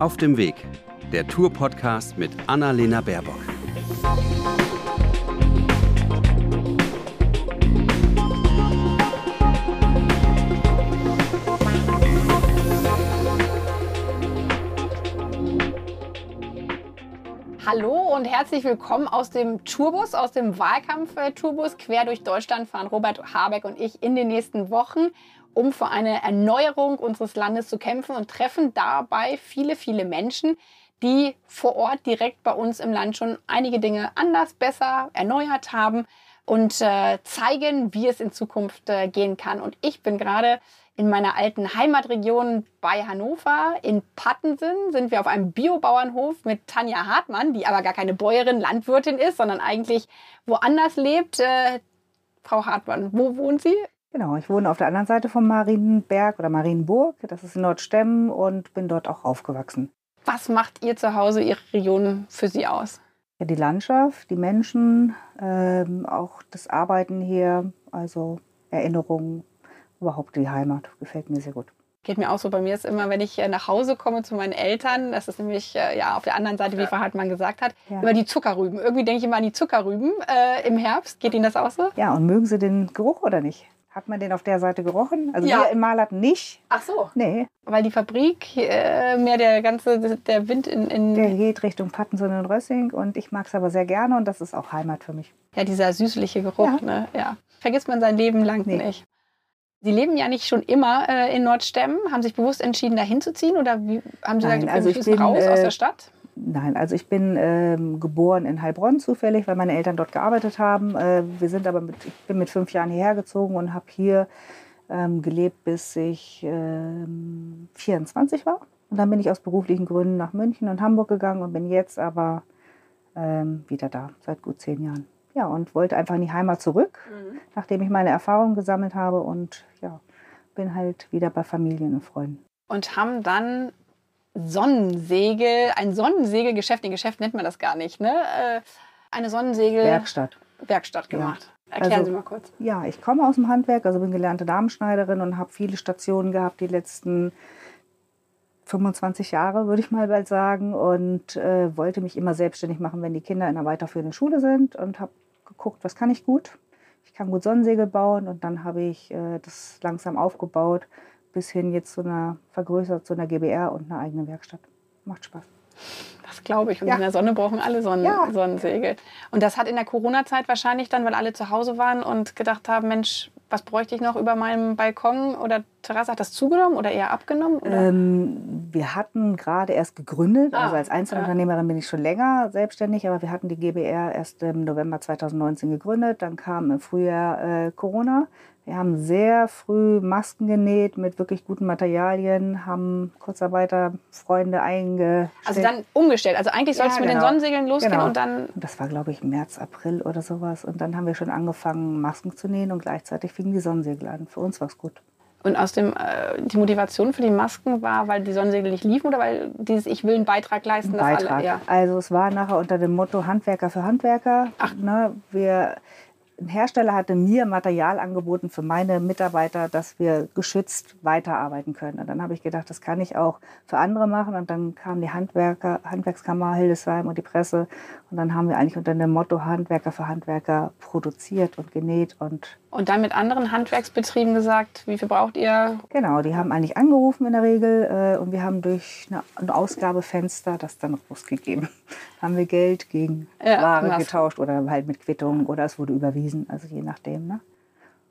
Auf dem Weg, der Tour-Podcast mit Annalena Baerbock. Hallo und herzlich willkommen aus dem Tourbus, aus dem Wahlkampf-Tourbus. Quer durch Deutschland fahren Robert Habeck und ich in den nächsten Wochen, um für eine Erneuerung unseres Landes zu kämpfen und treffen dabei viele, viele Menschen, die vor Ort direkt bei uns im Land schon einige Dinge anders, besser erneuert haben und äh, zeigen, wie es in Zukunft äh, gehen kann. Und ich bin gerade in meiner alten Heimatregion bei Hannover. In Pattensen sind wir auf einem Biobauernhof mit Tanja Hartmann, die aber gar keine Bäuerin, Landwirtin ist, sondern eigentlich woanders lebt. Äh, Frau Hartmann, wo wohnt Sie? Genau, ich wohne auf der anderen Seite vom Marienberg oder Marienburg. Das ist in Nordstemmen und bin dort auch aufgewachsen. Was macht Ihr Zuhause, Ihre Region für Sie aus? Ja, die Landschaft, die Menschen, ähm, auch das Arbeiten hier, also Erinnerungen, überhaupt die Heimat. Gefällt mir sehr gut. Geht mir auch so. Bei mir ist immer, wenn ich äh, nach Hause komme zu meinen Eltern, das ist nämlich äh, ja auf der anderen Seite, wie Frau Hartmann gesagt hat, ja. über die Zuckerrüben. Irgendwie denke ich immer an die Zuckerrüben äh, im Herbst. Geht Ihnen das auch so? Ja, und mögen Sie den Geruch oder nicht? Hat man den auf der Seite gerochen? Also ja. wir im Malert nicht. Ach so. Nee. Weil die Fabrik, äh, mehr der ganze, der Wind in, in... Der geht Richtung Pattenson und Rössing und ich mag es aber sehr gerne und das ist auch Heimat für mich. Ja, dieser süßliche Geruch, ja. ne? Ja. Vergisst man sein Leben lang nee. nicht. Sie leben ja nicht schon immer äh, in Nordstemmen. Haben sich bewusst entschieden, dahin zu ziehen oder wie, haben Sie Nein, gesagt, also ich bin raus äh, aus der Stadt? Nein, also ich bin ähm, geboren in Heilbronn zufällig, weil meine Eltern dort gearbeitet haben. Äh, wir sind aber mit, ich bin mit fünf Jahren hierher gezogen und habe hier ähm, gelebt, bis ich ähm, 24 war. Und dann bin ich aus beruflichen Gründen nach München und Hamburg gegangen und bin jetzt aber ähm, wieder da, seit gut zehn Jahren. Ja, und wollte einfach in die Heimat zurück, mhm. nachdem ich meine Erfahrungen gesammelt habe und ja, bin halt wieder bei Familien und Freunden. Und haben dann Sonnensegel, ein Sonnensegelgeschäft, ein Geschäft nennt man das gar nicht, ne? Äh, eine Sonnensegel Werkstatt. Werkstatt gemacht. Ja. Erklären also, Sie mal kurz. Ja, ich komme aus dem Handwerk, also bin gelernte Damenschneiderin und habe viele Stationen gehabt die letzten 25 Jahre, würde ich mal bald sagen, und äh, wollte mich immer selbstständig machen, wenn die Kinder in einer weiterführenden Schule sind und habe geguckt, was kann ich gut. Ich kann gut Sonnensegel bauen und dann habe ich äh, das langsam aufgebaut bis hin jetzt zu einer vergrößert, zu einer GBR und einer eigenen Werkstatt. Macht Spaß. Das glaube ich. Und ja. in der Sonne brauchen alle Sonnen ja. Sonnensegel. Und das hat in der Corona-Zeit wahrscheinlich dann, weil alle zu Hause waren und gedacht haben, Mensch, was bräuchte ich noch über meinem Balkon oder Terrasse? Hat das zugenommen oder eher abgenommen? Oder? Ähm, wir hatten gerade erst gegründet. Ah, also als Einzelunternehmerin bin ich schon länger selbstständig, aber wir hatten die GBR erst im November 2019 gegründet. Dann kam im Frühjahr äh, Corona. Wir haben sehr früh Masken genäht mit wirklich guten Materialien, haben Kurzarbeiterfreunde eingestellt. Also dann umgestellt. Also eigentlich soll es ja, mit genau. den Sonnensegeln losgehen genau. und dann. Das war, glaube ich, März, April oder sowas. Und dann haben wir schon angefangen, Masken zu nähen und gleichzeitig fingen die Sonnensegel an. Für uns war es gut. Und aus dem, äh, die Motivation für die Masken war, weil die Sonnensegel nicht liefen oder weil dieses Ich will einen Beitrag leisten? Ein Beitrag. Alle, ja. Also es war nachher unter dem Motto Handwerker für Handwerker. Ach. Ne, wir ein Hersteller hatte mir Material angeboten für meine Mitarbeiter, dass wir geschützt weiterarbeiten können. Und dann habe ich gedacht, das kann ich auch für andere machen. Und dann kam die Handwerker, Handwerkskammer Hildesheim und die Presse. Und dann haben wir eigentlich unter dem Motto Handwerker für Handwerker produziert und genäht und und dann mit anderen Handwerksbetrieben gesagt, wie viel braucht ihr? Genau, die haben eigentlich angerufen in der Regel äh, und wir haben durch eine, ein Ausgabefenster das dann rausgegeben. haben wir Geld gegen ja, Ware was. getauscht oder halt mit Quittung oder es wurde überwiesen, also je nachdem. Ne?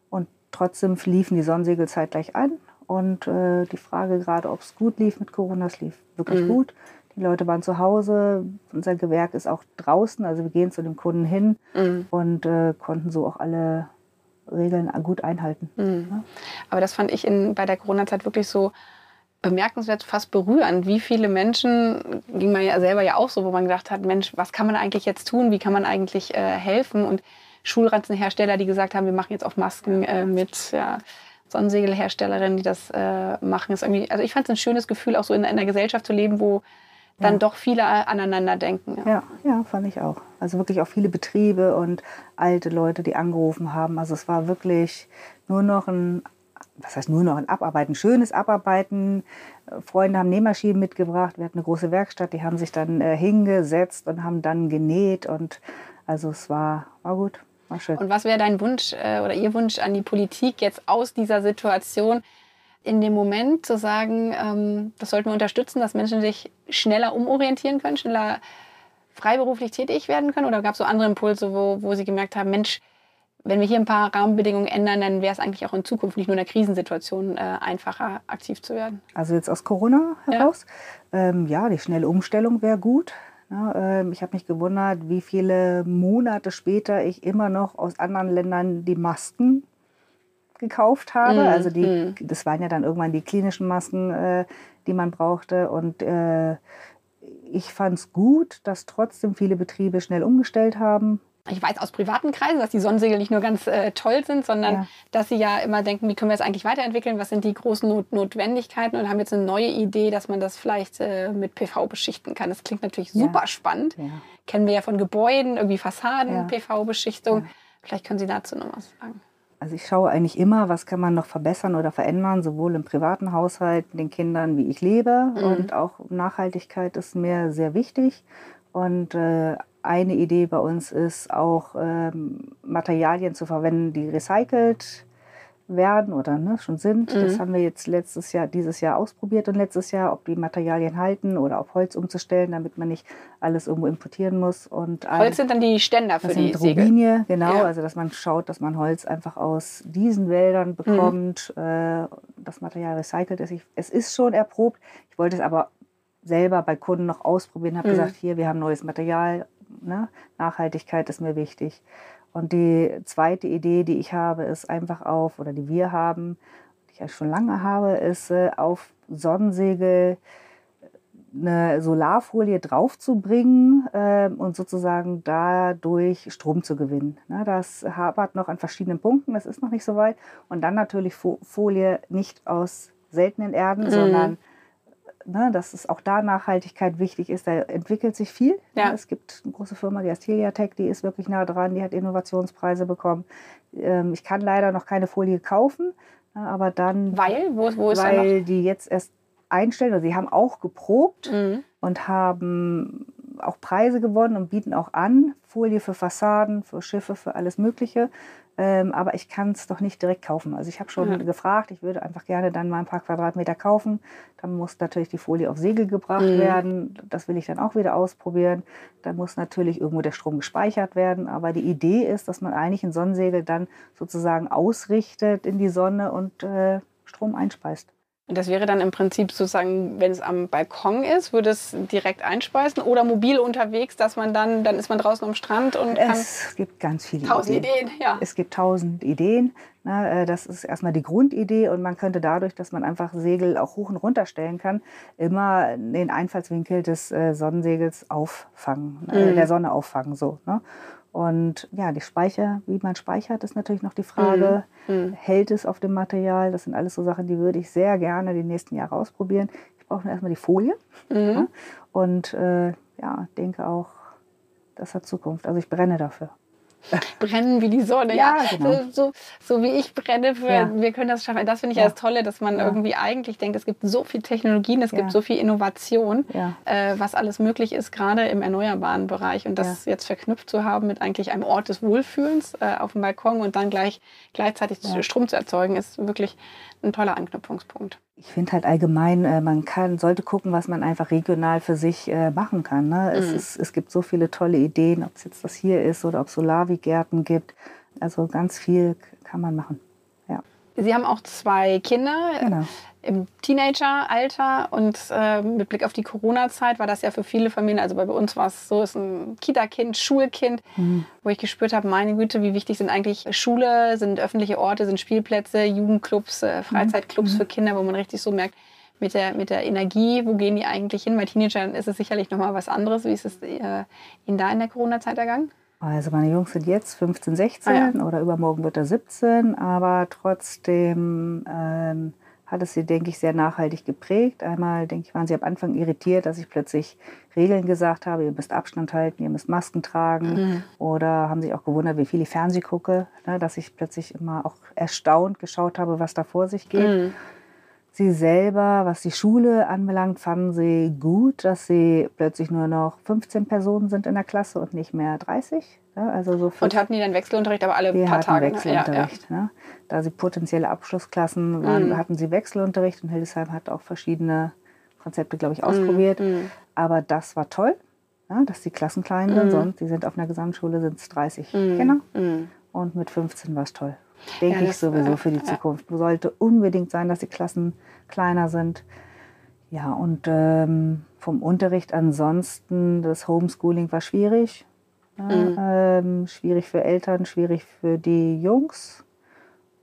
Und trotzdem liefen die Sonnensegel zeitgleich an und äh, die Frage gerade, ob es gut lief mit Corona, es lief wirklich mhm. gut. Die Leute waren zu Hause, unser Gewerk ist auch draußen, also wir gehen zu den Kunden hin mhm. und äh, konnten so auch alle Regeln gut einhalten. Mhm. Aber das fand ich in, bei der Corona-Zeit wirklich so bemerkenswert, fast berührend. Wie viele Menschen, ging man ja selber ja auch so, wo man gedacht hat, Mensch, was kann man eigentlich jetzt tun? Wie kann man eigentlich äh, helfen? Und Schulranzenhersteller, die gesagt haben, wir machen jetzt auch Masken äh, mit ja, Sonnensegelherstellerinnen, die das äh, machen. Ist irgendwie, also ich fand es ein schönes Gefühl, auch so in, in einer Gesellschaft zu leben, wo dann ja. doch viele aneinander denken. Ja. ja. ja, fand ich auch. Also wirklich auch viele Betriebe und alte Leute, die angerufen haben. Also es war wirklich nur noch ein was heißt nur noch ein Abarbeiten, schönes Abarbeiten. Freunde haben Nähmaschinen mitgebracht, wir hatten eine große Werkstatt, die haben sich dann äh, hingesetzt und haben dann genäht und also es war, war gut, war schön. Und was wäre dein Wunsch äh, oder Ihr Wunsch an die Politik jetzt aus dieser Situation? In dem Moment zu sagen, ähm, das sollten wir unterstützen, dass Menschen sich schneller umorientieren können, schneller freiberuflich tätig werden können? Oder gab es so andere Impulse, wo, wo Sie gemerkt haben, Mensch, wenn wir hier ein paar Rahmenbedingungen ändern, dann wäre es eigentlich auch in Zukunft nicht nur in der Krisensituation äh, einfacher aktiv zu werden. Also jetzt aus Corona heraus, ja, ähm, ja die schnelle Umstellung wäre gut. Ja, äh, ich habe mich gewundert, wie viele Monate später ich immer noch aus anderen Ländern die Masken gekauft habe. Mm, also die, mm. das waren ja dann irgendwann die klinischen Masken, äh, die man brauchte. Und äh, ich fand es gut, dass trotzdem viele Betriebe schnell umgestellt haben. Ich weiß aus privaten Kreisen, dass die Sonnensegel nicht nur ganz äh, toll sind, sondern ja. dass sie ja immer denken, wie können wir es eigentlich weiterentwickeln, was sind die großen Not Notwendigkeiten und haben jetzt eine neue Idee, dass man das vielleicht äh, mit PV beschichten kann. Das klingt natürlich super ja. spannend. Ja. Kennen wir ja von Gebäuden, irgendwie Fassaden, PV-Beschichtung. Vielleicht können Sie dazu noch was sagen. Also ich schaue eigentlich immer, was kann man noch verbessern oder verändern, sowohl im privaten Haushalt, den Kindern, wie ich lebe. Mhm. Und auch Nachhaltigkeit ist mir sehr wichtig. Und äh, eine Idee bei uns ist auch, ähm, Materialien zu verwenden, die recycelt werden oder ne, schon sind. Mhm. Das haben wir jetzt letztes Jahr, dieses Jahr ausprobiert und letztes Jahr, ob die Materialien halten oder auf Holz umzustellen, damit man nicht alles irgendwo importieren muss. Und Holz sind dann die Ständer für die Robinie, genau. Ja. Also dass man schaut, dass man Holz einfach aus diesen Wäldern mhm. bekommt, mhm. äh, das Material recycelt ist. Ich, es ist schon erprobt. Ich wollte es aber selber bei Kunden noch ausprobieren, habe mhm. gesagt, hier, wir haben neues Material, ne? Nachhaltigkeit ist mir wichtig. Und die zweite Idee, die ich habe, ist einfach auf, oder die wir haben, die ich ja schon lange habe, ist äh, auf Sonnensegel eine Solarfolie draufzubringen äh, und sozusagen dadurch Strom zu gewinnen. Ne, das hapert noch an verschiedenen Punkten, das ist noch nicht so weit. Und dann natürlich Folie nicht aus seltenen Erden, mhm. sondern ne, dass es auch da Nachhaltigkeit wichtig ist. Da entwickelt sich viel. Ja. Es gibt eine große Firma, die heißt Heliatech, die ist wirklich nah dran, die hat Innovationspreise bekommen. Ähm, ich kann leider noch keine Folie kaufen, ne, aber dann. Weil? Wo, wo ist Weil die jetzt erst einstellen, also sie haben auch geprobt mhm. und haben auch Preise gewonnen und bieten auch an, Folie für Fassaden, für Schiffe, für alles Mögliche. Ähm, aber ich kann es doch nicht direkt kaufen. Also ich habe schon ja. gefragt, ich würde einfach gerne dann mal ein paar Quadratmeter kaufen. Dann muss natürlich die Folie auf Segel gebracht mhm. werden. Das will ich dann auch wieder ausprobieren. Dann muss natürlich irgendwo der Strom gespeichert werden. Aber die Idee ist, dass man eigentlich ein Sonnensegel dann sozusagen ausrichtet in die Sonne und äh, Strom einspeist. Und das wäre dann im Prinzip sozusagen, wenn es am Balkon ist, würde es direkt einspeisen oder mobil unterwegs, dass man dann, dann ist man draußen am Strand und kann. Es gibt ganz viele tausend Ideen. Ideen ja. Es gibt tausend Ideen. Äh, das ist erstmal die Grundidee und man könnte dadurch, dass man einfach Segel auch hoch und runter stellen kann, immer den Einfallswinkel des äh, Sonnensegels auffangen, äh, mhm. der Sonne auffangen. So, ne? Und ja, die Speicher, wie man speichert, ist natürlich noch die Frage. Mhm. mhm. Hält es auf dem Material? Das sind alles so Sachen, die würde ich sehr gerne die nächsten Jahre ausprobieren. Ich brauche erstmal die Folie. Mhm. Ja, und äh, ja, denke auch, das hat Zukunft. Also ich brenne dafür. brennen wie die Sonne. Ja, ja genau. so, so, so, wie ich brenne für, ja. wir können das schaffen. Das finde ich ja. das Tolle, dass man irgendwie eigentlich denkt, es gibt so viel Technologien, es gibt so viel Innovation, äh, was alles möglich ist, gerade im erneuerbaren Bereich. Und das jetzt verknüpft zu haben mit eigentlich einem Ort des Wohlfühlens äh, auf dem Balkon und dann gleich gleichzeitig Strom zu erzeugen, ist wirklich ein toller Anknüpfungspunkt. Ich finde halt allgemein, äh, man kann, sollte gucken, was man einfach regional für sich äh, machen kann. Ne? Mhm. Es, ist, es gibt so viele tolle Ideen, ob es jetzt das hier ist oder ob es Solavi-Gärten gibt. Also ganz viel kann man machen. Sie haben auch zwei Kinder. Genau im Teenageralter und äh, mit Blick auf die Corona-Zeit war das ja für viele Familien, also bei uns war es so, ist ein Kita-Kind, Schulkind, mhm. wo ich gespürt habe, meine Güte, wie wichtig sind eigentlich Schule, sind öffentliche Orte, sind Spielplätze, Jugendclubs, äh, Freizeitclubs mhm. für Kinder, wo man richtig so merkt, mit der, mit der Energie, wo gehen die eigentlich hin? Bei Teenagern ist es sicherlich nochmal was anderes. Wie ist es äh, Ihnen da in der Corona-Zeit ergangen? Also meine Jungs sind jetzt 15, 16 ah, ja. oder übermorgen wird er 17, aber trotzdem ähm, hat es sie, denke ich, sehr nachhaltig geprägt. Einmal, denke ich, waren sie am Anfang irritiert, dass ich plötzlich Regeln gesagt habe, ihr müsst Abstand halten, ihr müsst Masken tragen. Mhm. Oder haben sich auch gewundert, wie viel ich Fernseh gucke, ne, dass ich plötzlich immer auch erstaunt geschaut habe, was da vor sich geht. Mhm. Sie selber, was die Schule anbelangt, fanden sie gut, dass sie plötzlich nur noch 15 Personen sind in der Klasse und nicht mehr 30. Ja, also so und hatten die dann Wechselunterricht, aber alle wir paar Tage? Ne? Wechselunterricht. Ja, ja. Ne? Da sie potenzielle Abschlussklassen waren, mhm. hatten sie Wechselunterricht und Hildesheim hat auch verschiedene Konzepte, glaube ich, ausprobiert. Mhm. Aber das war toll, ja, dass die Klassen klein sind, mhm. sonst die sind auf einer Gesamtschule sind es 30 Kinder. Und mit 15 war es toll denke ja, ich sowieso äh, für die Zukunft. Sollte unbedingt sein, dass die Klassen kleiner sind. Ja, und ähm, vom Unterricht ansonsten, das Homeschooling war schwierig. Mhm. ähm, schwierig für Eltern, schwierig für die Jungs.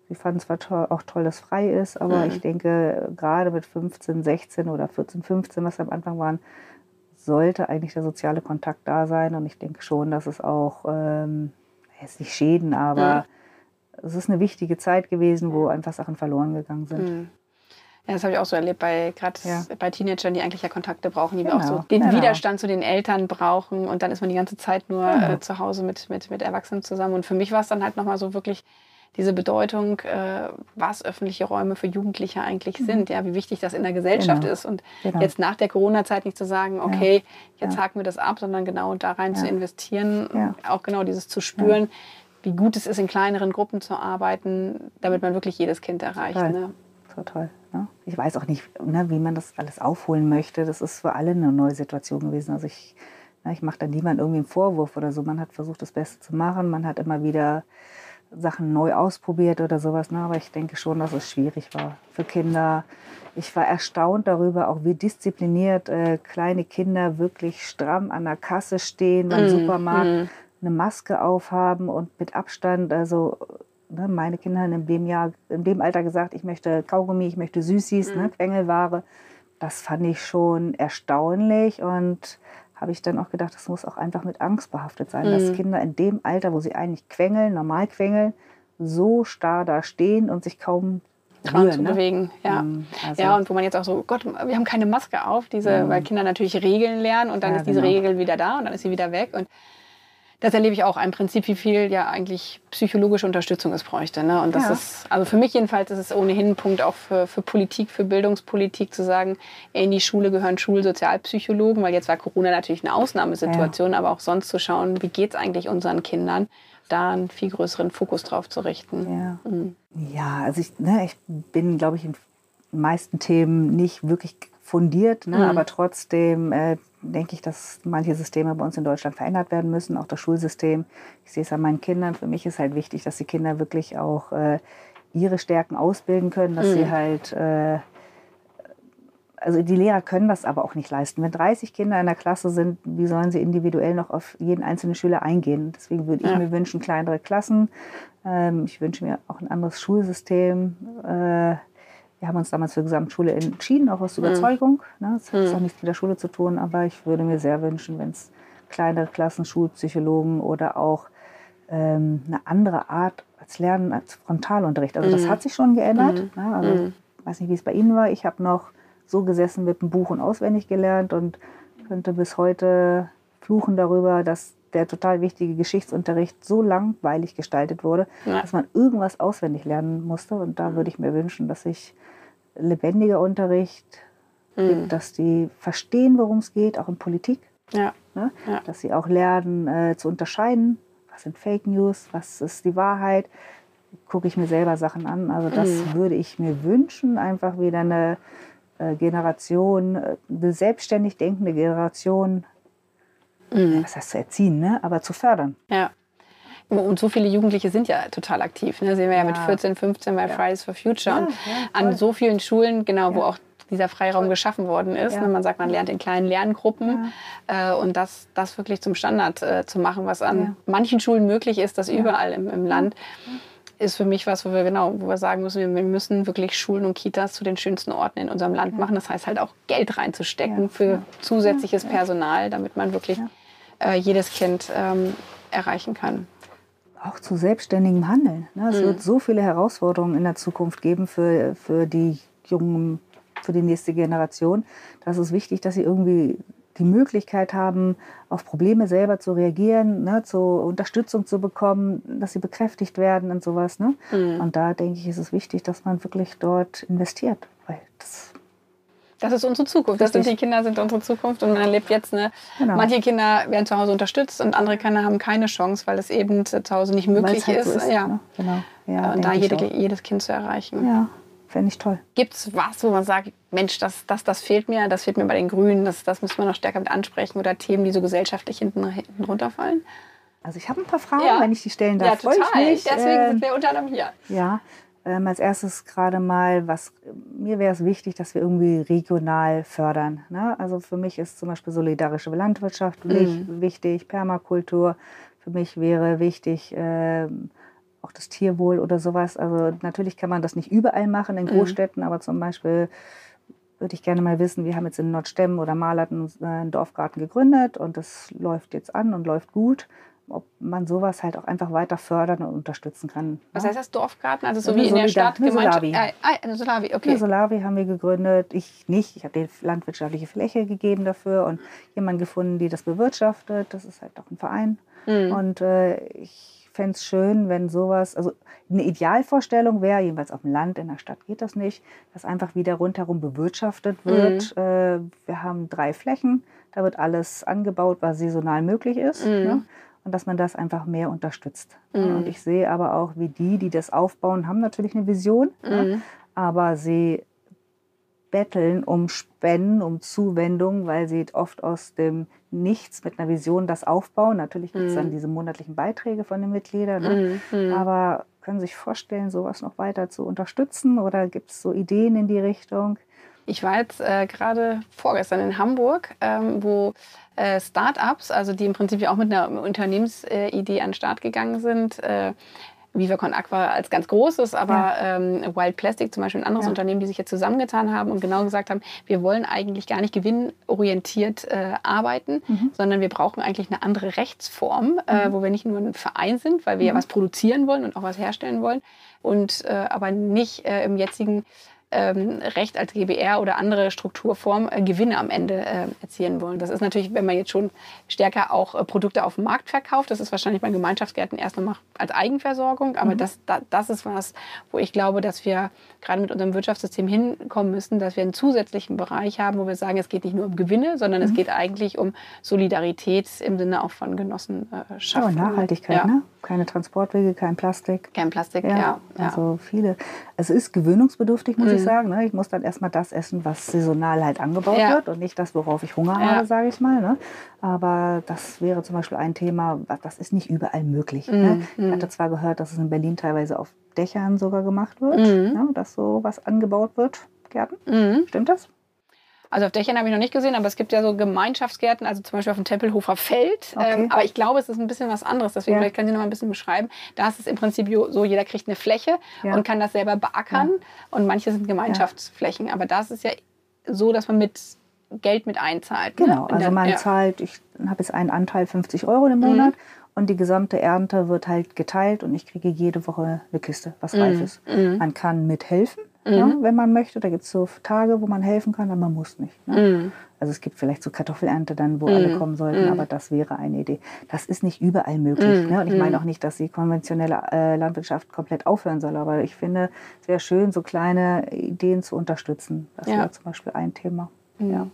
Sie fanden zwar to auch toll, dass frei ist, aber mhm. ich denke, gerade mit 15, 16 oder 14, 15, was am Anfang waren, sollte eigentlich der soziale Kontakt da sein. Und ich denke schon, dass es auch, ähm, jetzt nicht Schäden, aber mhm es ist eine wichtige Zeit gewesen, wo einfach Sachen verloren gegangen sind. Mhm. Ja, das habe ich auch so erlebt bei gerade ja. bei Teenagern, die eigentlich ja Kontakte brauchen, die genau. auch so den genau. Widerstand zu den Eltern brauchen und dann ist man die ganze Zeit nur genau. äh, zu Hause mit, mit, mit Erwachsenen zusammen. Und für mich war es dann halt nochmal so wirklich diese Bedeutung, äh, was öffentliche Räume für Jugendliche eigentlich mhm. sind, ja, wie wichtig das in der Gesellschaft genau. ist. Und genau. jetzt nach der Corona-Zeit nicht zu sagen, okay, ja. jetzt ja. haken wir das ab, sondern genau da rein ja. zu investieren, auch genau dieses zu spüren, wie gut es ist, in kleineren Gruppen zu arbeiten, damit man wirklich jedes Kind erreicht. Total. Ne? Total. Ne? Ich weiß auch nicht, ne, wie man das alles aufholen möchte. Das ist für alle eine neue Situation gewesen. Also ich, ne, ich mache da niemand irgendwie einen Vorwurf oder so. Man hat versucht, das Beste zu machen. Man hat immer wieder Sachen neu ausprobiert oder sowas. Ne? Aber ich denke schon, dass es schwierig war für Kinder. Ich war erstaunt darüber, auch wie diszipliniert äh, kleine Kinder wirklich stramm an der Kasse stehen beim mm, Supermarkt. Mm eine Maske aufhaben und mit Abstand, also ne, meine Kinder haben in dem Jahr, in dem Alter gesagt, ich möchte Kaugummi, ich möchte Süßis, ne, mhm. ne, Quengelware. Das fand ich schon erstaunlich und habe ich dann auch gedacht, das muss auch einfach mit Angst behaftet sein, mhm. dass Kinder in dem Alter, wo sie eigentlich quengeln, normal quengeln, so starr da stehen und sich kaum trauen zu ne? bewegen. Ja. Mhm, also ja, und wo man jetzt auch so, Gott, wir haben keine Maske auf, diese, mhm. weil Kinder natürlich Regeln lernen und dann ja, ist diese genau. Regel wieder da und dann ist sie wieder weg. Und das erlebe ich auch im Prinzip, wie viel ja eigentlich psychologische Unterstützung es bräuchte. Ne? Und das ja. ist, also für mich jedenfalls ist es ohnehin ein Punkt auch für, für Politik, für Bildungspolitik zu sagen, in die Schule gehören Schulsozialpsychologen, weil jetzt war Corona natürlich eine Ausnahmesituation, ja. aber auch sonst zu schauen, wie geht es eigentlich unseren Kindern, da einen viel größeren Fokus drauf zu richten. Ja, mhm. ja also ich, ne, ich bin, glaube ich, in meisten Themen nicht wirklich fundiert, ne, mhm. aber trotzdem äh, denke ich, dass manche Systeme bei uns in Deutschland verändert werden müssen, auch das Schulsystem. Ich sehe es an meinen Kindern. Für mich ist halt wichtig, dass die Kinder wirklich auch äh, ihre Stärken ausbilden können, dass mhm. sie halt, äh, also die Lehrer können das aber auch nicht leisten. Wenn 30 Kinder in der Klasse sind, wie sollen sie individuell noch auf jeden einzelnen Schüler eingehen? Deswegen würde ich ja. mir wünschen, kleinere Klassen. Ähm, ich wünsche mir auch ein anderes Schulsystem. Wir haben uns damals für Gesamtschule entschieden, auch aus hm. Überzeugung. Ne? Das hat mhm. auch nichts mit der Schule zu tun, aber ich würde mir sehr wünschen, wenn es kleinere Klassen, Schulpsychologen oder auch ähm, eine andere Art als Lernen als Frontalunterricht. Also das hm. hat sich schon geändert. Mhm. Ne? Also ich weiß nicht, wie es bei Ihnen war. Ich habe noch so gesessen mit einem Buch und auswendig gelernt und könnte bis heute fluchen darüber, dass der total wichtige Geschichtsunterricht so langweilig gestaltet wurde, ja. dass man irgendwas auswendig lernen musste. Und da würde ich mir wünschen, dass ich lebendiger Unterricht mhm. dass die verstehen, worum es geht, auch in Politik. Ja. Ne? ja. Dass sie auch lernen äh, zu unterscheiden, was sind Fake News, was ist die Wahrheit. Gucke ich mir selber Sachen an. Also das mhm. würde ich mir wünschen, einfach wieder eine äh, Generation, äh, eine selbstständig denkende Generation, mhm. was heißt zu erziehen, ne? aber zu fördern. Ja. Und so viele Jugendliche sind ja total aktiv. Ne? Sehen wir ja, ja mit 14, 15 bei ja. Fridays for Future. Ja, und an so vielen Schulen, genau, wo auch dieser Freiraum geschaffen worden ist. Ne? Man sagt, man lernt in kleinen Lerngruppen. Äh, und das, das wirklich zum Standard äh, zu machen, was an manchen Schulen möglich ist, das überall im, im Land ist für mich was, wo wir genau, wo wir sagen müssen, wir müssen wirklich Schulen und Kitas zu den schönsten Orten in unserem Land machen. Das heißt halt auch Geld reinzustecken für zusätzliches Personal, damit man wirklich äh, jedes Kind ähm, erreichen kann auch zu selbstständigem Handeln. Ne? Es mhm. wird so viele Herausforderungen in der Zukunft geben für, für die jungen, für die nächste Generation. Das ist wichtig, dass sie irgendwie die Möglichkeit haben, auf Probleme selber zu reagieren, ne, zur Unterstützung zu bekommen, dass sie bekräftigt werden und sowas. Ne? Mhm. Und da denke ich, ist es wichtig, dass man wirklich dort investiert. Weil das das ist unsere Zukunft. Das sind die Kinder sind unsere Zukunft und man erlebt jetzt eine. Genau. Manche Kinder werden zu Hause unterstützt und andere Kinder haben keine Chance, weil es eben zu Hause nicht möglich halt ist. So ist. Ja. Ne? Genau. Ja, und da jede, jedes Kind zu erreichen. Ja, fände ich toll. Gibt es was, wo man sagt, Mensch, das, das, das fehlt mir, das fehlt mir bei den Grünen, das, das müssen wir noch stärker mit ansprechen oder Themen, die so gesellschaftlich hinten, hinten runterfallen? Also ich habe ein paar Fragen, ja. wenn ich die stellen darf. Ja, total. Deswegen ähm, sind wir unter anderem hier. Ja, ähm, als erstes gerade mal, was mir wäre es wichtig, dass wir irgendwie regional fördern. Ne? Also für mich ist zum Beispiel solidarische Landwirtschaft mhm. wichtig, Permakultur. Für mich wäre wichtig äh, auch das Tierwohl oder sowas. Also natürlich kann man das nicht überall machen in mhm. Großstädten, mhm. aber zum Beispiel würde ich gerne mal wissen, wir haben jetzt in Nordstemmen oder Malerten einen Dorfgarten gegründet und das läuft jetzt an und läuft gut ob man sowas halt auch einfach weiter fördern und unterstützen kann. Was heißt das Dorfgarten? Also so wie in der Stadt? Eine Solavi. Ah, ah, eine Solavi, okay. Eine Solavi haben wir gegründet. Ich nicht. Ich habe die landwirtschaftliche Fläche gegeben dafür und jemanden gefunden, die das bewirtschaftet. Das ist halt auch ein Verein. Mhm. Und äh, ich fände es schön, wenn sowas, also eine Idealvorstellung wäre, jedenfalls auf dem Land, in der Stadt geht das nicht, dass einfach wieder rundherum bewirtschaftet wird. Mhm. Äh, wir haben drei Flächen, da wird alles angebaut, was saisonal möglich ist. Mhm. Ne? Und dass man das einfach mehr unterstützt. Mhm. Und ich sehe aber auch, wie die, die das aufbauen, haben natürlich eine Vision, mhm. ja, aber sie betteln um Spenden, um Zuwendung, weil sie oft aus dem Nichts mit einer Vision das aufbauen. Natürlich gibt es mhm. dann diese monatlichen Beiträge von den Mitgliedern, ne? Mhm. Mhm. aber können Sie sich vorstellen, sowas noch weiter zu unterstützen oder gibt es so Ideen in die Richtung? Ich war jetzt äh, gerade vorgestern in Hamburg, ähm, wo äh, Startups, also die im Prinzip ja auch mit einer Unternehmensidee an den Start gegangen sind, äh, VivaCon Aqua als ganz großes, aber ja. ähm, Wild Plastic zum Beispiel ein anderes ja. Unternehmen, die sich jetzt zusammengetan haben und genau gesagt haben, wir wollen eigentlich gar nicht gewinnorientiert äh, arbeiten, mhm. sondern wir brauchen eigentlich eine andere Rechtsform, äh, mhm. äh, wo wir nicht nur ein Verein sind, weil wir mhm. ja was produzieren wollen und auch was herstellen wollen und äh, aber nicht äh, im jetzigen ähm, Recht als GBR oder andere Strukturform äh, Gewinne am Ende äh, erzielen wollen. Das ist natürlich, wenn man jetzt schon stärker auch äh, Produkte auf dem Markt verkauft, das ist wahrscheinlich bei Gemeinschaftsgärten erst nochmal als Eigenversorgung, aber mhm. das, da, das ist was, wo ich glaube, dass wir gerade mit unserem Wirtschaftssystem hinkommen müssen, dass wir einen zusätzlichen Bereich haben, wo wir sagen, es geht nicht nur um Gewinne, sondern mhm. es geht eigentlich um Solidarität im Sinne auch von Genossenschaften. Ja, Nachhaltigkeit, ja. ne? Keine Transportwege, kein Plastik. Kein Plastik, ja. ja. Also viele. Es ist gewöhnungsbedürftig, muss mhm. ich sagen. Ne? Ich muss dann erstmal das essen, was saisonal halt angebaut ja. wird und nicht das, worauf ich Hunger habe, sage ich mal. Ne? Aber das wäre zum Beispiel ein Thema, das ist nicht überall möglich. Ne? Mhm. Ich hatte zwar gehört, dass es in Berlin teilweise auf Dächern sogar gemacht wird, mhm. dass so was angebaut wird, Gärten. Mhm. Stimmt das? Also auf Dächern habe ich noch nicht gesehen, aber es gibt ja so Gemeinschaftsgärten, also zum Beispiel auf dem Tempelhofer Feld. Okay. Ähm, aber ich glaube, es ist ein bisschen was anderes. Deswegen ja. vielleicht können Sie noch mal ein bisschen beschreiben. Da ist es im Prinzip so, jeder kriegt eine Fläche ja. und kann das selber beackern. Ja. Und manche sind Gemeinschaftsflächen. Aber das ist ja so, dass man mit Geld mit einzahlt. Ne? Genau, ne? also man zahlt, ich habe jetzt einen Anteil 50 Euro im Monat. Mhm. Und die gesamte Ernte wird halt geteilt und ich kriege jede Woche eine Kiste, was mhm. reif ist. Mhm. Man kann mithelfen, mhm. ja, wenn man möchte. Da gibt es so Tage, wo man helfen kann, aber man muss nicht. Ne? Mhm. Also es gibt vielleicht so Kartoffelernte dann, wo alle mhm. kommen sollten, mhm. aber das wäre eine Idee. Das ist nicht überall möglich. Ne? Und ich meine auch nicht, dass die konventionelle äh, Landwirtschaft komplett aufhören soll, aber ich finde, es wäre schön, so kleine Ideen zu unterstützen. Das ja. wäre zum Beispiel ein Thema. Ja.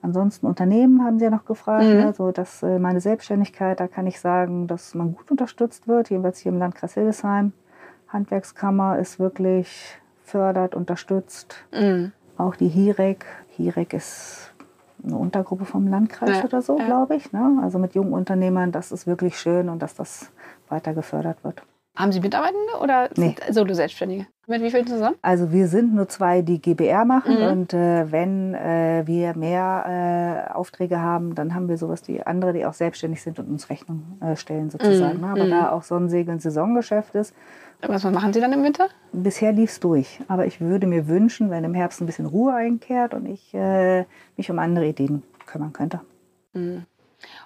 Ansonsten Unternehmen haben Sie ja noch gefragt, mhm. ne? so dass äh, meine Selbstständigkeit, da kann ich sagen, dass man gut unterstützt wird, jedenfalls hier im Landkreis Hildesheim. Handwerkskammer ist wirklich fördert, unterstützt. Mhm. Auch die HIREC. HIREC ist eine Untergruppe vom Landkreis ja. oder so, ja. glaube ich. Ne? Also mit jungen Unternehmern, das ist wirklich schön und dass das weiter gefördert wird. Haben Sie Mitarbeitende oder nee. Solo-Selbstständige? Mit wie vielen zusammen? Also wir sind nur zwei, die GBR machen mhm. und äh, wenn äh, wir mehr äh, Aufträge haben, dann haben wir sowas wie andere, die auch selbstständig sind und uns Rechnung äh, stellen sozusagen. Mhm. Ne? Aber mhm. da auch Sonnensegel ein Saisongeschäft ist. Was machen Sie dann im Winter? Bisher lief es durch, aber ich würde mir wünschen, wenn im Herbst ein bisschen Ruhe einkehrt und ich äh, mich um andere Ideen kümmern könnte. Mhm.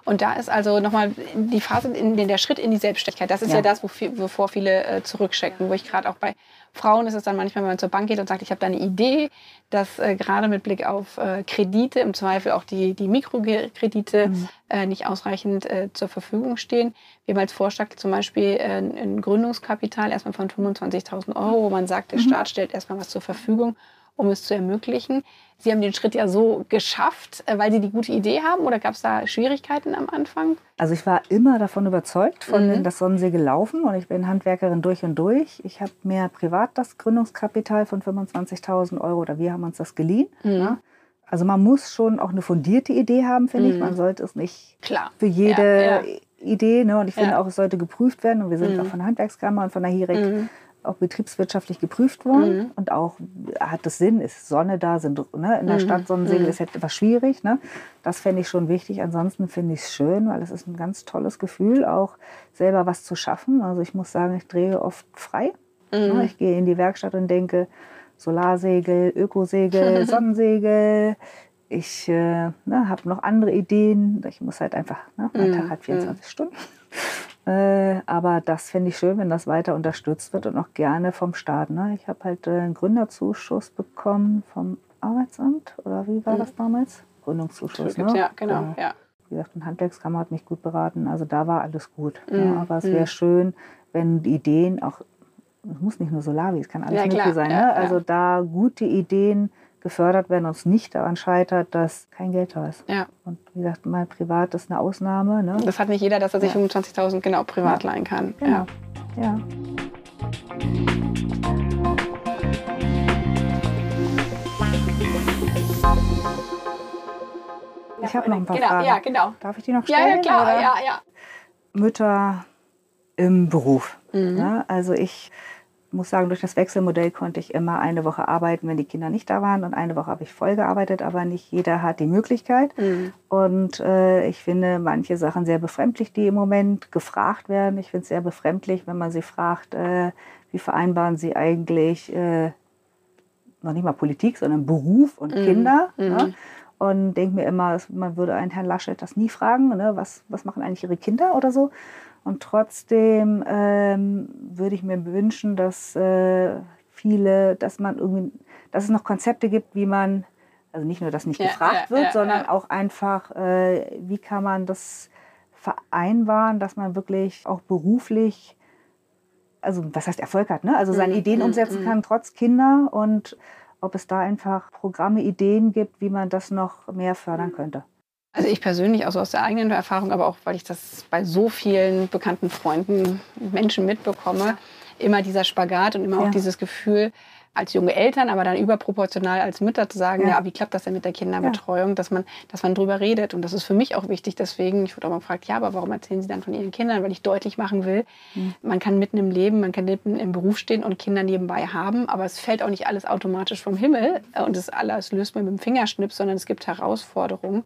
Und da ist also nochmal die Phase, in, der Schritt in die Selbstständigkeit. Das ist ja, ja das, wovor viele äh, zurückschecken. Wo ich gerade auch bei Frauen ist es dann manchmal, wenn man zur Bank geht und sagt, ich habe da eine Idee, dass äh, gerade mit Blick auf äh, Kredite, im Zweifel auch die, die Mikrokredite, mhm. äh, nicht ausreichend äh, zur Verfügung stehen. Wir haben als Vorschlag zum Beispiel äh, ein Gründungskapital erstmal von 25.000 Euro, wo man sagt, der mhm. Staat stellt erstmal was zur Verfügung um es zu ermöglichen. Sie haben den Schritt ja so geschafft, äh, weil Sie die gute Idee haben oder gab es da Schwierigkeiten am Anfang? Also ich war immer davon überzeugt, von mhm. das Sonnensegel laufen und ich bin Handwerkerin durch und durch. Ich habe mir privat das Gründungskapital von 25.000 Euro oder wir haben uns das geliehen. Mhm. Ja. Also man muss schon auch eine fundierte Idee haben, finde mhm. ich. Man sollte es nicht Klar. für jede ja, ja. Idee. Ne? Und ich finde auch, es sollte geprüft werden. Und wir sind mhm. auch von der Handwerkskammer und von der HIREC mhm auch betriebswirtschaftlich geprüft worden mhm. und auch hat es Sinn, ist Sonne da, sind ne, in der mhm. Stadt Sonnensegel mhm. ist halt etwas schwierig. Ne? Das fände ich schon wichtig. Ansonsten finde ich es schön, weil es ist ein ganz tolles Gefühl, auch selber was zu schaffen. Also ich muss sagen, ich drehe oft frei. Ne? Mhm. Ich gehe in die Werkstatt und denke, Solarsegel, Ökosegel, Sonnensegel. Ich äh, ne, habe noch andere Ideen. Ich muss halt einfach, ne, mein Tag hat 24 mhm. Stunden. Äh, aber das fände ich schön, wenn das weiter unterstützt wird und auch gerne vom Staat. Ne? Ich habe halt äh, einen Gründerzuschuss bekommen vom Arbeitsamt oder wie war mhm. das damals? Gründungszuschuss. Ne? Ja, genau. Ja. Wie gesagt, eine Handwerkskammer hat mich gut beraten. Also da war alles gut. Mhm. Ja, aber es wäre mhm. schön, wenn die Ideen auch, es muss nicht nur Solar, es kann alles ja, mögliche sein. Ne? Also da gute Ideen gefördert werden und es nicht daran scheitert, dass kein Geld da ist. Ja. Und wie gesagt, mal privat ist eine Ausnahme. Ne? Das hat nicht jeder, dass er sich ja. 25.000 genau privat ja. leihen kann. Genau. Ja. ja. Ich habe noch ein paar genau, Fragen. Ja, genau. Darf ich die noch stellen? Ja, ja klar. Ja, ja. Mütter im Beruf. Mhm. Ja, also ich muss sagen, durch das Wechselmodell konnte ich immer eine Woche arbeiten, wenn die Kinder nicht da waren und eine Woche habe ich voll gearbeitet, aber nicht jeder hat die Möglichkeit. Mhm. Und äh, ich finde manche Sachen sehr befremdlich, die im Moment gefragt werden. Ich finde es sehr befremdlich, wenn man sie fragt, äh, wie vereinbaren sie eigentlich äh, noch nicht mal Politik, sondern Beruf und mhm. Kinder. Mhm. Ne? Und denke mir immer, man würde einen Herrn Laschet das nie fragen, ne? was, was machen eigentlich ihre Kinder oder so. Und trotzdem ähm, würde ich mir wünschen, dass äh, viele, dass man irgendwie, dass es noch Konzepte gibt, wie man, also nicht nur, dass nicht ja, gefragt ja, wird, ja, sondern auch einfach, äh, wie kann man das vereinbaren, dass man wirklich auch beruflich, also was heißt Erfolg hat, ne? also seine mhm, Ideen mhm, umsetzen mhm. kann, trotz Kinder und ob es da einfach Programme, Ideen gibt, wie man das noch mehr fördern könnte. Also ich persönlich, also aus der eigenen Erfahrung, aber auch weil ich das bei so vielen bekannten Freunden, Menschen mitbekomme, immer dieser Spagat und immer ja. auch dieses Gefühl, als junge Eltern, aber dann überproportional als Mütter zu sagen, ja, ja wie klappt das denn mit der Kinderbetreuung, ja. dass man, dass man drüber redet. Und das ist für mich auch wichtig. Deswegen, ich wurde auch mal gefragt, ja, aber warum erzählen Sie dann von Ihren Kindern? Weil ich deutlich machen will, mhm. man kann mitten im Leben, man kann mitten im Beruf stehen und Kinder nebenbei haben, aber es fällt auch nicht alles automatisch vom Himmel und das alles löst man mit dem Fingerschnipp, sondern es gibt Herausforderungen.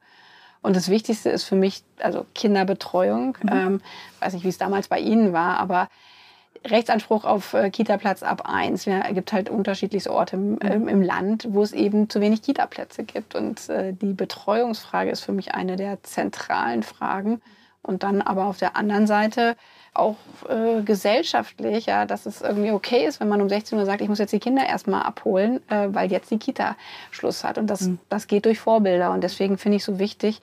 Und das Wichtigste ist für mich also Kinderbetreuung. Mhm. Ähm, weiß nicht, wie es damals bei Ihnen war, aber Rechtsanspruch auf äh, Kita-Platz ab 1. Es gibt halt unterschiedliche Orte im, mhm. im, Land, wo es eben zu wenig Kita-Plätze gibt. Und äh, die Betreuungsfrage ist für mich eine der zentralen Fragen. Und dann aber auf der anderen Seite auch äh, gesellschaftlich, ja, dass es irgendwie okay ist, wenn man um 16 Uhr sagt, ich muss jetzt die Kinder erstmal abholen, äh, weil jetzt die Kita Schluss hat. Und das, mhm. das geht durch Vorbilder. Und deswegen finde ich so wichtig,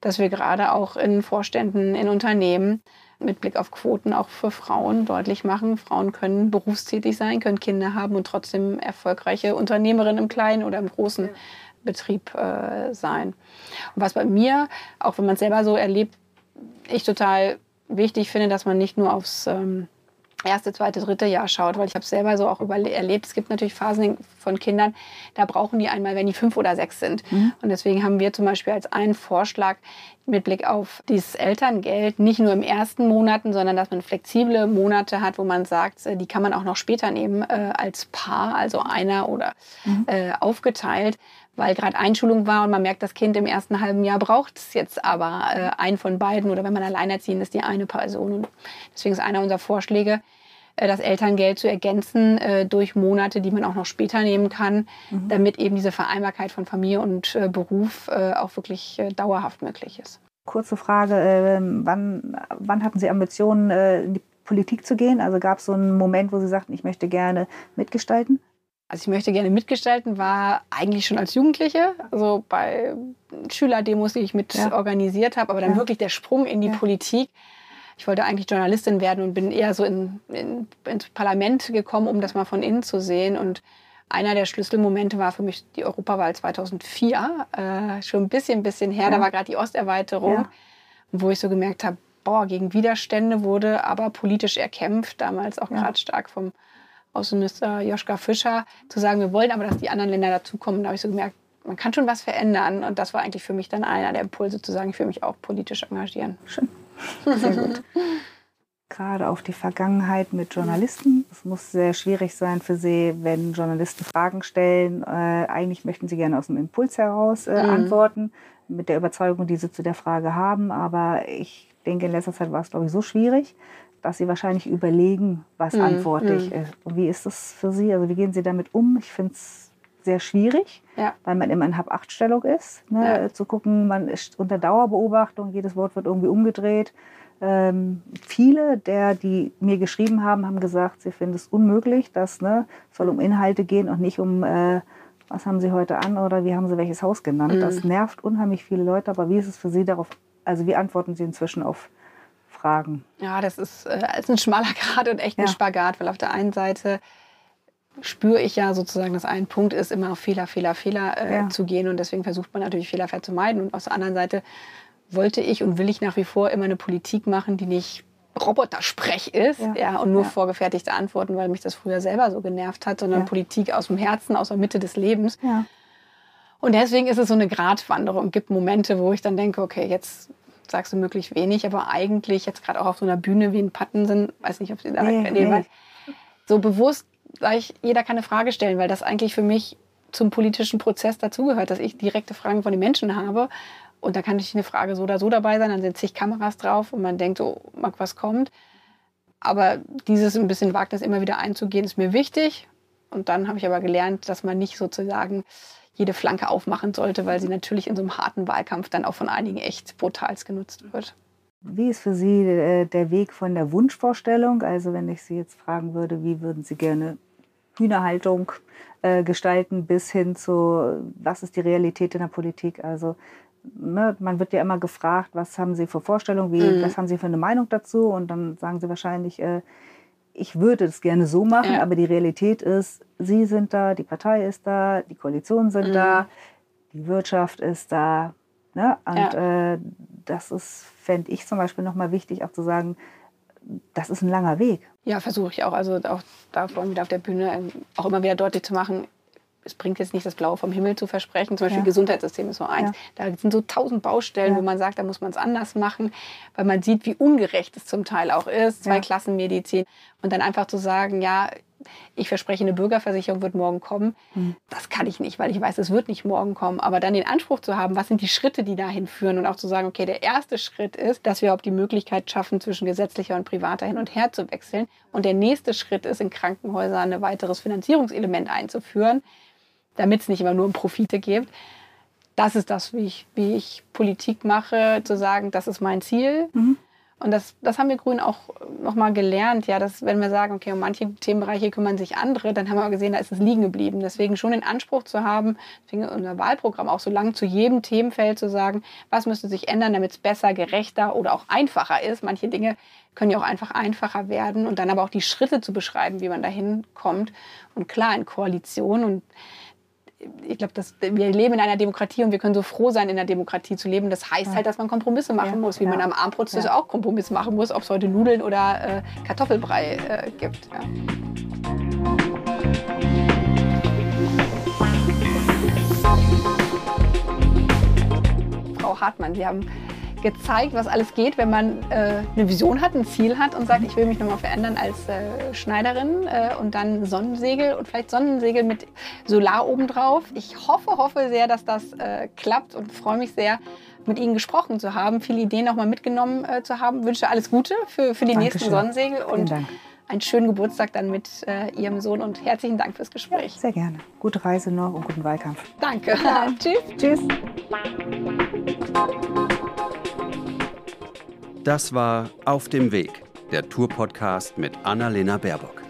dass wir gerade auch in Vorständen, in Unternehmen mit Blick auf Quoten auch für Frauen deutlich machen, Frauen können berufstätig sein, können Kinder haben und trotzdem erfolgreiche Unternehmerinnen im kleinen oder im großen ja. Betrieb äh, sein. Und was bei mir, auch wenn man es selber so erlebt, ich total wichtig finde, dass man nicht nur aufs ähm, erste, zweite, dritte Jahr schaut, weil ich habe es selber so auch erlebt. Es gibt natürlich Phasen von Kindern, da brauchen die einmal, wenn die fünf oder sechs sind. Mhm. Und deswegen haben wir zum Beispiel als einen Vorschlag mit Blick auf dieses Elterngeld nicht nur im ersten Monaten, sondern dass man flexible Monate hat, wo man sagt, äh, die kann man auch noch später nehmen äh, als Paar, also einer oder mhm. äh, aufgeteilt, weil gerade Einschulung war und man merkt, das Kind im ersten halben Jahr braucht es jetzt aber äh, einen von beiden oder wenn man alleinerziehend ist, die eine Person. Und deswegen ist einer unserer Vorschläge, das Elterngeld zu ergänzen äh, durch Monate, die man auch noch später nehmen kann, mhm. damit eben diese Vereinbarkeit von Familie und äh, Beruf äh, auch wirklich äh, dauerhaft möglich ist. Kurze Frage, äh, wann, wann hatten Sie Ambitionen, äh, in die Politik zu gehen? Also gab es so einen Moment, wo Sie sagten, ich möchte gerne mitgestalten? Also ich möchte gerne mitgestalten, war eigentlich schon als Jugendliche, also bei Schülerdemos, die ich mit ja. organisiert habe, aber dann ja. wirklich der Sprung in die ja. Politik. Ich wollte eigentlich Journalistin werden und bin eher so in, in, ins Parlament gekommen, um das mal von innen zu sehen. Und einer der Schlüsselmomente war für mich die Europawahl 2004, äh, schon ein bisschen, bisschen her. Da war gerade die Osterweiterung, wo ich so gemerkt habe, boah, gegen Widerstände wurde aber politisch erkämpft, damals auch gerade stark vom Außenminister Joschka Fischer, zu sagen, wir wollen aber, dass die anderen Länder dazukommen. Da habe ich so gemerkt, man kann schon was verändern. Und das war eigentlich für mich dann einer der Impulse, zu sagen, ich will mich auch politisch engagieren. Schön. Sehr gut. Gerade auf die Vergangenheit mit Journalisten. Es muss sehr schwierig sein für Sie, wenn Journalisten Fragen stellen. Äh, eigentlich möchten Sie gerne aus dem Impuls heraus äh, mhm. antworten, mit der Überzeugung, die Sie zu der Frage haben. Aber ich denke, in letzter Zeit war es, glaube ich, so schwierig, dass sie wahrscheinlich überlegen, was mhm. antworte ich. Und wie ist das für Sie? Also wie gehen Sie damit um? Ich finde es sehr schwierig, ja. weil man immer in Hab-Acht-Stellung ist. Ne? Ja. Zu gucken, man ist unter Dauerbeobachtung, jedes Wort wird irgendwie umgedreht. Ähm, viele, der, die mir geschrieben haben, haben gesagt, sie finden es unmöglich, dass ne, es soll um Inhalte gehen und nicht um, äh, was haben sie heute an oder wie haben sie welches Haus genannt. Mhm. Das nervt unheimlich viele Leute, aber wie ist es für Sie darauf, also wie antworten Sie inzwischen auf Fragen. Ja, das ist, äh, ist ein schmaler Grad und echt ein ja. Spagat, weil auf der einen Seite spüre ich ja sozusagen, dass ein Punkt ist, immer auf Fehler, Fehler, Fehler äh, ja. zu gehen und deswegen versucht man natürlich Fehler zu meiden und auf der anderen Seite wollte ich und will ich nach wie vor immer eine Politik machen, die nicht Robotersprech ist ja. ja und nur ja. vorgefertigte Antworten, weil mich das früher selber so genervt hat, sondern. Politik aus dem Herzen, aus der Mitte des Lebens. Und deswegen ist es so eine Gratwanderung. Es gibt Momente, wo ich dann denke, okay, jetzt sagst du möglichst wenig, aber eigentlich jetzt gerade auch auf so einer Bühne wie in Pattensen, weiß nicht, ob sie da nee, nee. so bewusst sage ich, jeder kann eine Frage stellen, weil das eigentlich für mich zum politischen Prozess dazugehört, dass ich direkte Fragen von den Menschen habe. Und da kann ich eine Frage so oder so dabei sein, dann sind zig Kameras drauf und man denkt, oh, mag was kommt. Aber dieses ein bisschen Wagnis immer wieder einzugehen, ist mir wichtig. Und dann habe ich aber gelernt, dass man nicht sozusagen jede Flanke aufmachen sollte, weil sie natürlich in so einem harten Wahlkampf dann auch von einigen echt brutals genutzt wird. Wie ist für Sie äh, der Weg von der Wunschvorstellung? Also wenn ich Sie jetzt fragen würde, wie würden Sie gerne Hühnerhaltung äh, gestalten, bis hin zu, was ist die Realität in der Politik? Also ne, man wird ja immer gefragt, was haben Sie für Vorstellungen, wie, mhm. was haben Sie für eine Meinung dazu? Und dann sagen Sie wahrscheinlich, äh, ich würde es gerne so machen, ja. aber die Realität ist, Sie sind da, die Partei ist da, die Koalitionen sind mhm. da, die Wirtschaft ist da. Ne? Und ja. äh, das ist, fände ich zum Beispiel nochmal wichtig, auch zu sagen, das ist ein langer Weg. Ja, versuche ich auch. Also auch da vorhin wieder auf der Bühne ähm, auch immer wieder deutlich zu machen, es bringt jetzt nicht das Blaue vom Himmel zu versprechen. Zum Beispiel ja. Gesundheitssystem ist so eins. Ja. Da sind so tausend Baustellen, ja. wo man sagt, da muss man es anders machen, weil man sieht, wie ungerecht es zum Teil auch ist. Zwei Klassen Medizin. Und dann einfach zu sagen, ja, ich verspreche, eine Bürgerversicherung wird morgen kommen. Mhm. Das kann ich nicht, weil ich weiß, es wird nicht morgen kommen. Aber dann den Anspruch zu haben, was sind die Schritte, die dahin führen und auch zu sagen, okay, der erste Schritt ist, dass wir auch die Möglichkeit schaffen, zwischen gesetzlicher und privater hin und her zu wechseln. Und der nächste Schritt ist, in Krankenhäusern ein weiteres Finanzierungselement einzuführen damit es nicht immer nur um Profite geht. Das ist das, wie ich, wie ich Politik mache, zu sagen, das ist mein Ziel. Mhm. Und das, das haben wir Grünen auch nochmal gelernt, ja, dass wenn wir sagen, okay, um manche Themenbereiche kümmern sich andere, dann haben wir gesehen, da ist es liegen geblieben. Deswegen schon den Anspruch zu haben, deswegen unser Wahlprogramm auch so lang zu jedem Themenfeld zu sagen, was müsste sich ändern, damit es besser, gerechter oder auch einfacher ist. Manche Dinge können ja auch einfach einfacher werden und dann aber auch die Schritte zu beschreiben, wie man dahin kommt. Und klar, in Koalition und ich glaube, wir leben in einer Demokratie und wir können so froh sein, in einer Demokratie zu leben. Das heißt ja. halt, dass man Kompromisse machen ja. muss, wie ja. man am Armprozess auch Kompromisse machen muss, ob es heute Nudeln oder äh, Kartoffelbrei äh, gibt. Frau Hartmann, Sie haben gezeigt, was alles geht, wenn man äh, eine Vision hat, ein Ziel hat und sagt, ich will mich nochmal verändern als äh, Schneiderin äh, und dann Sonnensegel und vielleicht Sonnensegel mit Solar obendrauf. Ich hoffe, hoffe sehr, dass das äh, klappt und freue mich sehr, mit Ihnen gesprochen zu haben, viele Ideen nochmal mitgenommen äh, zu haben. Wünsche alles Gute für, für die Dankeschön. nächsten Sonnensegel und einen schönen Geburtstag dann mit äh, Ihrem Sohn und herzlichen Dank fürs Gespräch. Ja, sehr gerne. Gute Reise noch und guten Wahlkampf. Danke. Tschüss. Tschüss. Das war Auf dem Weg, der Tour-Podcast mit Annalena Baerbock.